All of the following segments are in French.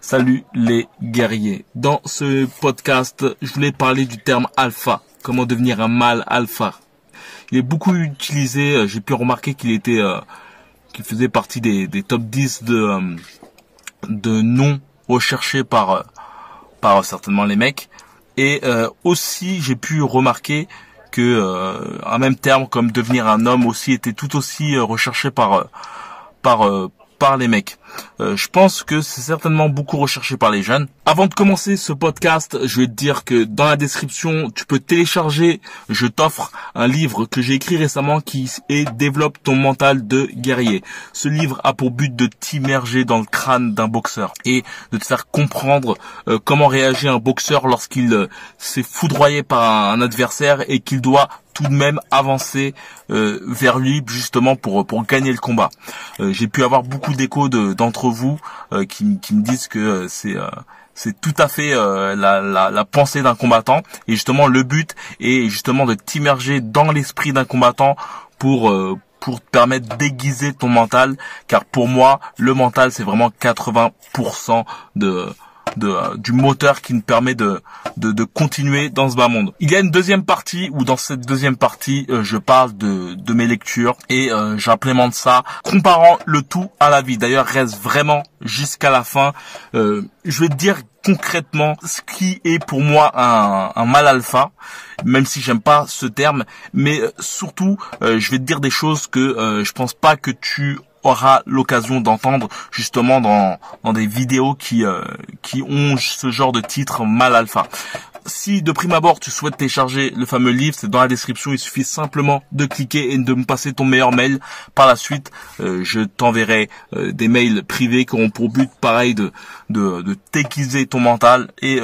Salut les guerriers. Dans ce podcast, je voulais parler du terme alpha. Comment devenir un mâle alpha. Il est beaucoup utilisé. euh, J'ai pu remarquer qu'il était, euh, qu'il faisait partie des, des top 10 de euh, de noms recherchés par par certainement les mecs. Et aussi, j'ai pu remarquer que un même terme comme devenir un homme aussi était tout aussi recherché par par par les mecs. Euh, je pense que c'est certainement beaucoup recherché par les jeunes. Avant de commencer ce podcast, je vais te dire que dans la description, tu peux télécharger, je t'offre un livre que j'ai écrit récemment qui est Développe ton mental de guerrier. Ce livre a pour but de t'immerger dans le crâne d'un boxeur et de te faire comprendre euh, comment réagit un boxeur lorsqu'il euh, s'est foudroyé par un, un adversaire et qu'il doit tout de même avancer euh, vers lui justement pour pour gagner le combat. Euh, j'ai pu avoir beaucoup d'échos de- d'entre vous euh, qui, qui me disent que euh, c'est euh, c'est tout à fait euh, la, la, la pensée d'un combattant et justement le but est justement de t'immerger dans l'esprit d'un combattant pour euh, pour te permettre d'aiguiser ton mental car pour moi le mental c'est vraiment 80% de de, euh, du moteur qui me permet de, de, de continuer dans ce bas monde. Il y a une deuxième partie où dans cette deuxième partie, euh, je parle de, de mes lectures et euh, j'implémente ça comparant le tout à la vie. D'ailleurs, reste vraiment jusqu'à la fin. Euh, je vais te dire concrètement ce qui est pour moi un, un mal alpha, même si j'aime pas ce terme, mais euh, surtout, euh, je vais te dire des choses que euh, je pense pas que tu aura l'occasion d'entendre justement dans, dans des vidéos qui, euh, qui ont ce genre de titre mal alpha. Si de prime abord tu souhaites télécharger le fameux livre, c'est dans la description, il suffit simplement de cliquer et de me passer ton meilleur mail. Par la suite, euh, je t'enverrai euh, des mails privés qui auront pour but pareil de, de, de ton mental et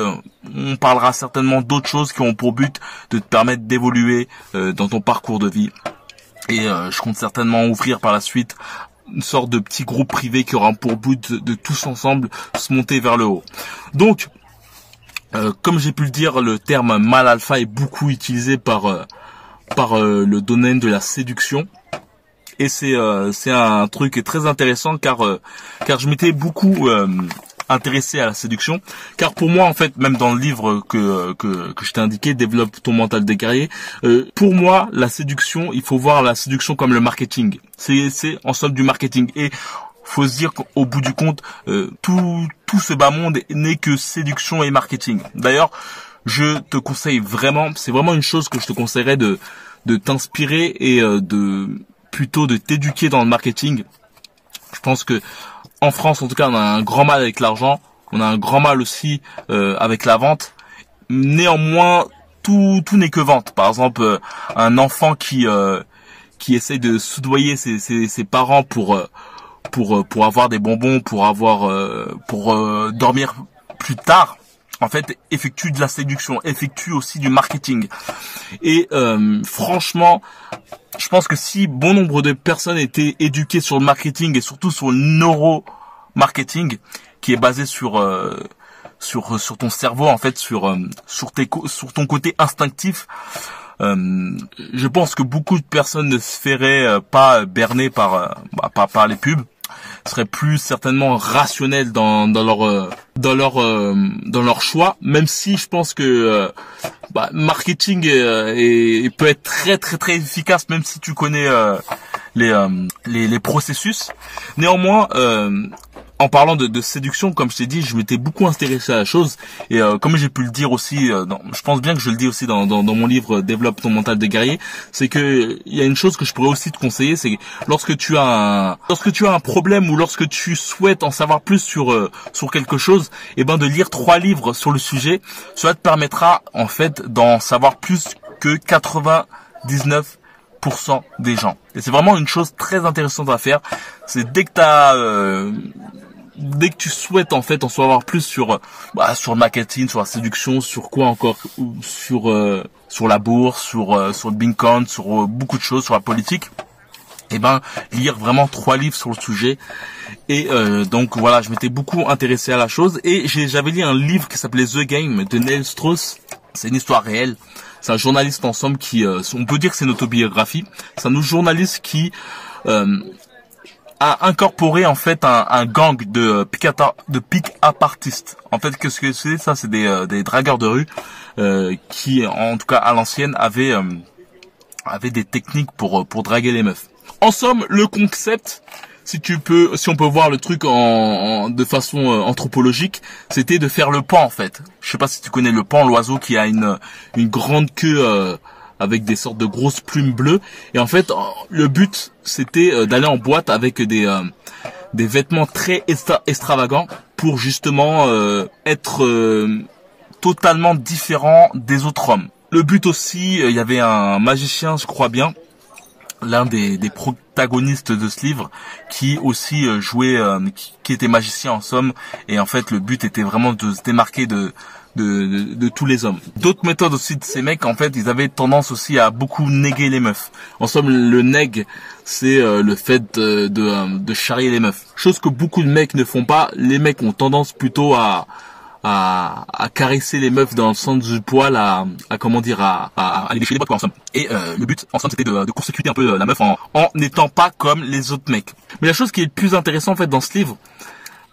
on parlera certainement d'autres choses qui ont pour but de te permettre d'évoluer dans ton parcours de vie. Et je compte certainement ouvrir par la suite une sorte de petit groupe privé qui aura pour but de, tous ensemble se monter vers le haut. Donc, euh, comme j'ai pu le dire, le terme mal alpha est beaucoup utilisé par euh, par euh, le domaine de la séduction. Et c'est c'est un truc très intéressant car car je m'étais beaucoup intéressé à la séduction. Car pour moi en fait même dans le livre que que, que je t'ai indiqué développe ton mental des guerriers euh, pour moi la séduction il faut voir la séduction comme le marketing. C'est c'est en somme du marketing. Et faut se dire qu'au bout du compte euh, tout tout ce bas monde n'est que séduction et marketing. D'ailleurs je te conseille vraiment c'est vraiment une chose que je te conseillerais de de t'inspirer et euh, de plutôt de t'éduquer dans le marketing. Je pense que en France, en tout cas, on a un grand mal avec l'argent. On a un grand mal aussi euh, avec la vente. Néanmoins, tout, tout n'est que vente. Par exemple, euh, un enfant qui euh, qui essaie de soudoyer ses, ses, ses parents pour euh, pour euh, pour avoir des bonbons, pour avoir euh, pour dormir plus tard. En fait, effectue de la séduction, effectue aussi du marketing. Et euh, franchement, je pense que si bon nombre de personnes étaient éduquées sur le marketing et surtout sur le neuro-marketing, qui est basé sur euh, sur sur ton cerveau en fait, sur euh, sur ton côté instinctif, je pense que beaucoup de personnes ne se feraient pas berner par, bah, par les pubs seraient plus certainement rationnels dans dans leur euh, dans leur euh, dans leur choix même si je pense que euh, bah, marketing euh, est- peut être très très très efficace même si tu connais euh, les, les les processus. Néanmoins en parlant de, séduction, comme je t'ai dit, je m'étais beaucoup intéressé à la chose et euh, comme j'ai pu le dire aussi, euh, je pense bien que je le dis aussi dans, mon livre euh, Développe ton mental de guerrier, c'est que il y a une chose que je pourrais aussi te conseiller, c'est que lorsque tu as un, lorsque tu as un problème ou lorsque tu souhaites en savoir plus sur sur quelque chose, et ben de lire trois livres sur le sujet, cela te permettra en fait d'en savoir plus que 99% des gens. Et c'est vraiment une chose très intéressante à faire. C'est dès que t'as euh, dès que tu souhaites en fait en savoir plus sur bah, sur le marketing, sur la séduction, sur quoi encore, sur euh, sur la bourse, sur euh, sur le Bitcoin, sur euh, beaucoup de choses, sur la politique. Et ben lire vraiment trois livres sur le sujet. Et euh, donc voilà, je m'étais beaucoup intéressé à la chose et j'avais lu un livre qui s'appelait The Game de Neil Strauss. C'est une histoire réelle. C'est un journaliste en somme qui, euh, on peut dire que c'est une autobiographie. C'est un journaliste qui euh, a incorporé en fait un, gang de pick de pick. En fait, qu'est-ce que c'est? Ça C'est des, des dragueurs de rue qui, en tout cas à l'ancienne, avaient avaient des techniques pour pour draguer les meufs. En somme, le concept, si tu peux, si on peut voir le truc en, de façon euh, anthropologique, c'était de faire le pan en fait. Je sais pas si tu connais le pan, l'oiseau qui a une une grande queue euh, avec des sortes de grosses plumes bleues. Et en fait, le but c'était euh, d'aller en boîte avec des des vêtements très extravagants pour justement être totalement différent des autres hommes. Le but aussi, il y avait un magicien, je crois bien, l'un des, des, protagonistes de ce livre qui aussi euh, jouait euh, qui, était magicien en somme et en fait le but était vraiment de se démarquer de de, de, tous les hommes. D'autres méthodes aussi de ces mecs, en fait, ils avaient tendance aussi à beaucoup néguer les meufs. En somme, le neg, c'est euh, le fait de, de, de charrier les meufs. Chose que beaucoup de mecs ne font pas. Les mecs ont tendance plutôt à, à, caresser les meufs dans le sens du poil, à, à comment dire, à, à, les déchirer les quoi. Et euh, le but, en somme, c'était de, de un peu euh, la meuf en n'étant pas comme les autres mecs. Mais la chose qui est le plus intéressant en fait dans ce livre,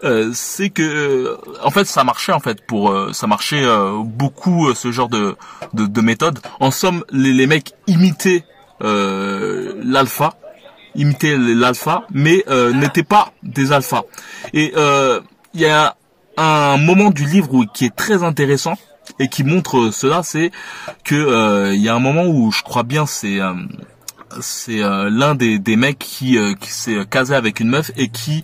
euh, c'est que en fait ça marchait en fait pour ça marchait beaucoup ce genre de, de, de méthode. En somme, les, les mecs imitaient l'alpha, imitaient l'alpha, mais n'étaient pas des alphas. Et il y a un moment du livre qui est très intéressant et qui montre cela, c'est que euh, il y a un moment où je crois bien c'est euh, c'est euh, l'un des, des mecs qui, qui s'est casé avec une meuf et qui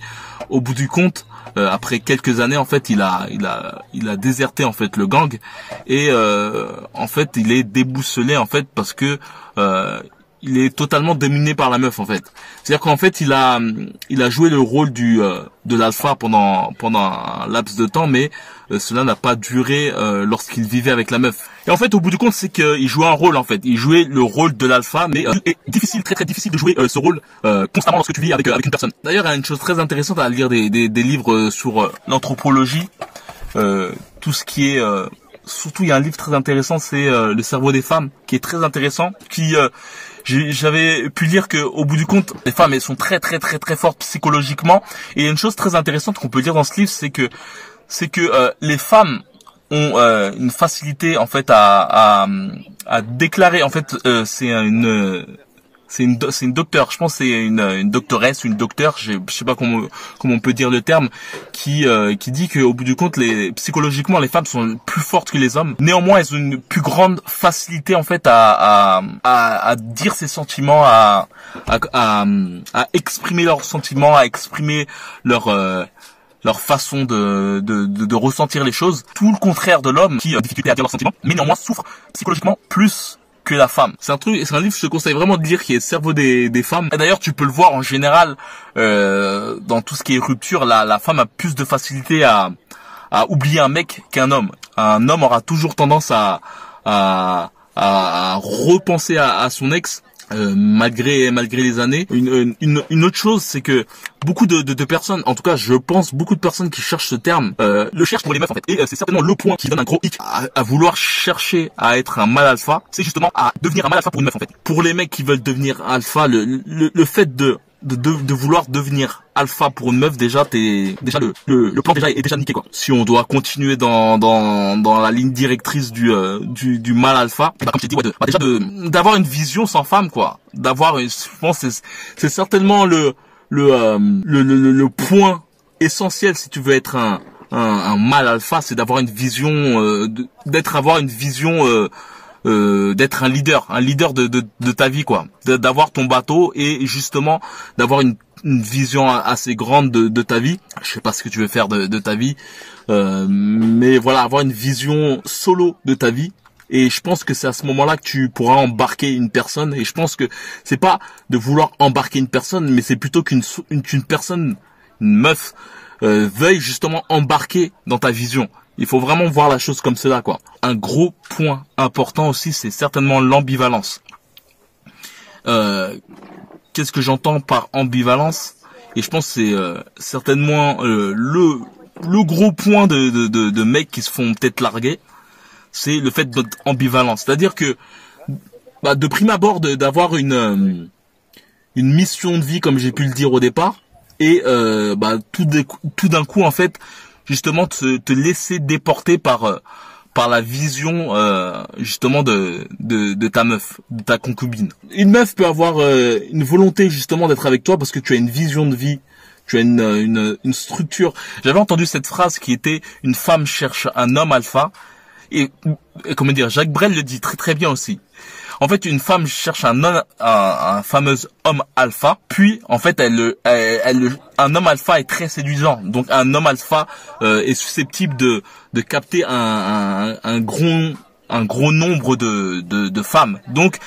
au bout du compte après quelques années en fait il a il a il a déserté en fait le gang. Et en fait il est déboussolé en fait parce que il est totalement dominé par la meuf en fait. C'est-à-dire qu'en fait il a il a joué le rôle du euh, de l'alpha pendant pendant un laps de temps, mais euh, cela n'a pas duré euh, lorsqu'il vivait avec la meuf. Et en fait au bout du compte c'est qu'il jouait un rôle en fait. Il jouait le rôle de l'alpha, mais c'est difficile très très difficile de jouer ce rôle constamment lorsque tu vis avec avec une personne. D'ailleurs il y a une chose très intéressante à lire des des, des livres sur l'anthropologie, tout ce qui est surtout il y a un livre très intéressant, c'est Le cerveau des femmes, qui est très intéressant, qui j'avais pu lire que au bout du compte, les femmes elles sont très très très très fortes psychologiquement. Et il y a une chose très intéressante qu'on peut lire dans ce livre, c'est que c'est que euh, les femmes ont euh, une facilité en fait à, à, à déclarer en fait euh, c'est une c'est une c'est une docteur je pense c'est une une doctoresse une docteur je sais pas comment comment on peut dire le terme qui euh, qui dit qu'au bout du compte les psychologiquement les femmes sont plus fortes que les hommes. Néanmoins elles ont une plus grande facilité en fait à à, à, dire ses sentiments à à, à, à exprimer leurs sentiments à exprimer leur euh, leur façon de, de, de, de, ressentir les choses, tout le contraire de l'homme qui a difficulté à dire leurs sentiments, mais néanmoins souffre psychologiquement plus que la femme. C'est un truc, c'est un livre, je te conseille vraiment de lire qui est cerveau des, des femmes. Et d'ailleurs, tu peux le voir en général euh, dans tout ce qui est rupture, la, la femme a plus de facilité à, à oublier un mec qu'un homme. Un homme aura toujours tendance à, à, repenser à son ex euh, malgré malgré les années. Une, une, une autre chose, c'est que beaucoup de, de, de, personnes, en tout cas, je pense beaucoup de personnes qui cherchent ce terme, euh, le cherchent pour les meufs en fait. Et euh, c'est certainement le point qui donne un gros hic à, à, vouloir chercher à être un mal alpha, c'est justement à devenir un mal alpha pour une meuf en fait. Pour les mecs qui veulent devenir alpha, le, le, le fait de de, de, vouloir devenir alpha pour une meuf déjà t'es déjà le, le, plan déjà est déjà niqué quoi. Si on doit continuer dans dans, dans la ligne directrice du euh, du, du mal alpha bah comme tu dit bah, déjà de d'avoir une vision sans femme quoi. D'avoir je pense c'est c'est certainement le le, euh, le, le le point essentiel si tu veux être un un, un mal alpha c'est d'avoir une vision euh, d'être avoir une vision euh, d'être un leader, un leader de, de, de ta vie, quoi. D'avoir ton bateau et justement d'avoir une, une, vision assez grande de, de, ta vie. Je sais pas ce que tu veux faire de, ta vie, euh, mais voilà, avoir une vision solo de ta vie. Et je pense que c'est à ce moment-là que tu pourras embarquer une personne. Et je pense que c'est pas de vouloir embarquer une personne, mais c'est plutôt qu'une une, personne, une meuf, euh, veuille justement embarquer dans ta vision. Il faut vraiment voir la chose comme cela, quoi. Un gros point important aussi, c'est certainement l'ambivalence. Euh, Qu'est-ce que j'entends par ambivalence? Et je pense que c'est euh, certainement euh, le le gros point de, de, mecs qui se font peut-être larguer, c'est le fait d'être ambivalent. C'est-à-dire que bah, de prime abord d'avoir une euh, une mission de vie, comme j'ai pu le dire au départ, et euh, bah tout d'un coup en fait justement te, te laisser déporter par euh, par la vision euh, justement de, de, de ta meuf, de ta concubine. Une meuf peut avoir euh, une volonté justement d'être avec toi parce que tu as une vision de vie, tu as une, une, une structure. J'avais entendu cette phrase qui était une femme cherche un homme alpha et, et comment dire, Jacques Brel le dit très très bien aussi. En fait, une femme cherche un, un, un, fameux homme alpha, puis en fait, elle, elle, un homme alpha est très séduisant. Donc, un homme alpha euh, est susceptible de, de capter un, un, gros, un gros nombre de, de, de femmes. Donc,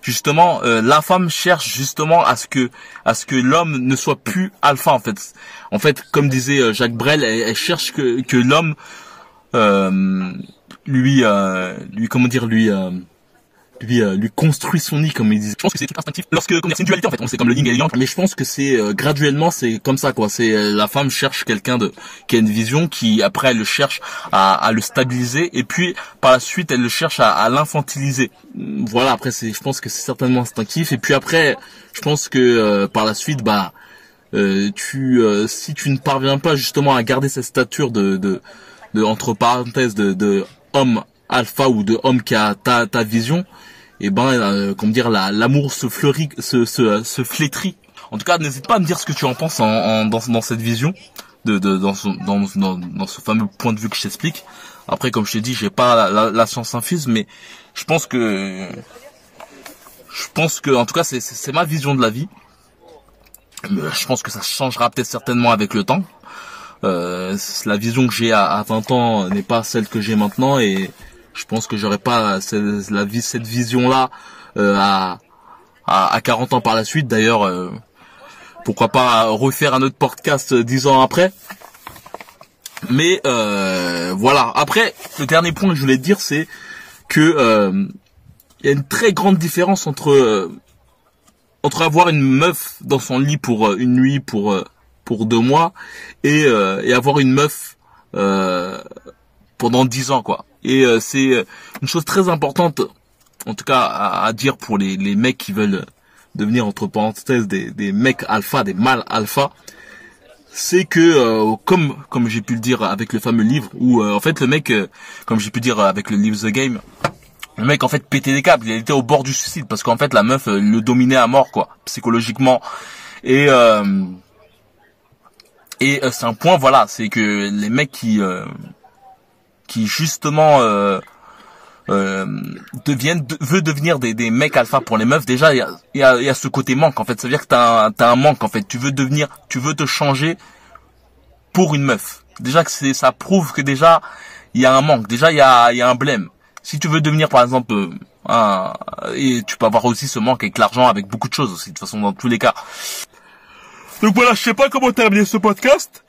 justement, euh, la femme cherche justement à ce que, à ce que l'homme ne soit plus alpha en fait. En fait, comme disait euh, Jacques Brel, elle, cherche que, que l'homme lui, lui, comment dire, lui lui euh, lui construit son nid comme ils disent. Je pense que c'est tout instinctif. Lorsque c'est une dualité en fait, on sait comme le yin et le yang, mais je pense que c'est euh, graduellement c'est comme ça quoi. C'est euh, la femme cherche quelqu'un de qui a une vision, qui après elle le cherche à, à le stabiliser et puis par la suite elle le cherche à, à l'infantiliser. Voilà après c'est je pense que c'est certainement instinctif et puis après je pense que par la suite bah tu si tu ne parviens pas justement à garder cette stature de de, de entre parenthèses de, de homme alpha ou de homme qui a ta, ta vision, et eh ben, euh, comment dire, l'amour se fleurit, se, se, se flétrit. En tout cas, n'hésite pas à me dire ce que tu en penses en, dans, dans cette vision, de, de dans, ce, dans, dans, dans, ce fameux point de vue que je t'explique. Après, comme je t'ai dit, j'ai pas la, la, science infuse, mais je pense que, je pense que, en tout cas, c'est ma vision de la vie. Je pense que ça changera peut-être certainement avec le temps. Euh, la vision que j'ai à, à 20 ans n'est pas celle que j'ai maintenant et je pense que j'aurais pas cette, cette vision-là euh, à, à, à 40 ans par la suite. D'ailleurs, euh, pourquoi pas refaire un autre podcast dix ans après. Mais euh, voilà. Après, le dernier point que je voulais dire, c'est que il y a une très grande différence entre entre avoir une meuf dans son lit pour une nuit pour pour deux mois et, et avoir une meuf pendant dix ans quoi. Et euh, c'est euh, une chose très importante, en tout cas à, dire pour les, les, mecs qui veulent devenir entre parenthèses des, des mecs alpha, des mâles alpha, c'est que euh, comme comme j'ai pu le dire avec le fameux livre où en fait le mec comme j'ai pu dire avec le livre The Game le mec en fait pétait des câbles. Il était au bord du suicide parce qu'en fait la meuf le dominait à mort quoi psychologiquement. Et et c'est un point voilà c'est que les mecs qui qui justement euh, euh, veut devenir des, mecs alpha pour les meufs déjà il y a, ce côté manque en fait. Ça veut dire que t'as un, un manque en fait. Tu veux devenir tu veux te changer pour une meuf. Déjà que c'est ça prouve que déjà il y a un manque. Déjà il y a, un blême. Si tu veux devenir par exemple euh, et tu peux avoir aussi ce manque avec l'argent avec beaucoup de choses aussi de toute façon dans tous les cas. Donc voilà je sais pas comment terminer ce podcast.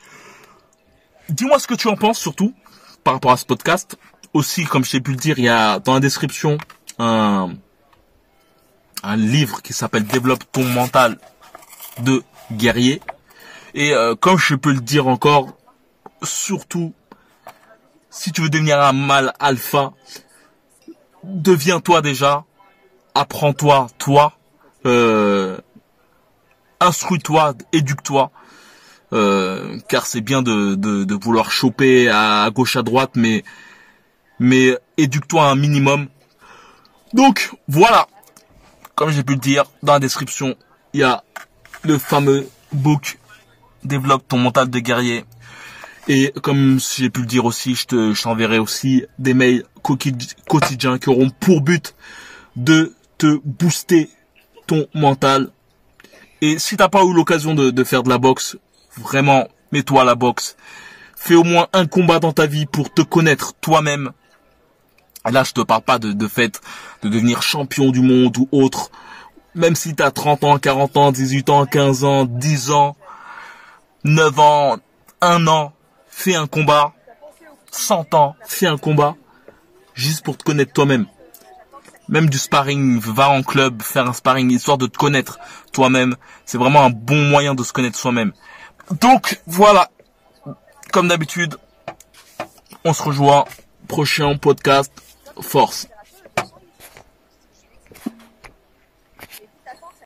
Dis-moi ce que tu en penses surtout par rapport à ce podcast. Aussi, comme je t'ai pu le dire, il y a dans la description un, livre qui s'appelle Développe ton mental de guerrier. Et euh, comme je peux le dire encore, surtout, si tu veux devenir un mal alpha, deviens-toi déjà, apprends-toi, toi, euh, instruis-toi, éduque-toi, euh, car c'est bien de, de, vouloir choper à, gauche à droite, mais mais éduque-toi un minimum. Donc voilà, comme j'ai pu le dire dans la description, il y a le fameux book développe ton mental de guerrier. Et comme j'ai pu le dire aussi, je te, aussi des mails quotidiens qui auront pour but de te booster ton mental. Et si t'as pas eu l'occasion de faire de la boxe, Vraiment, mets-toi à la boxe. Fais au moins un combat dans ta vie pour te connaître toi-même. Là, je te parle pas de, fait de devenir champion du monde ou autre. Même si tu as 30 ans, 40 ans, 18 ans, 15 ans, 10 ans, 9 ans, 1 an, fais un combat. 100 ans, fais un combat. Juste pour te connaître toi-même. Même du sparring, va en club, faire un sparring, histoire de te connaître toi-même. C'est vraiment un bon moyen de se connaître soi-même. Donc voilà, comme d'habitude, on se rejoint prochain podcast. Force.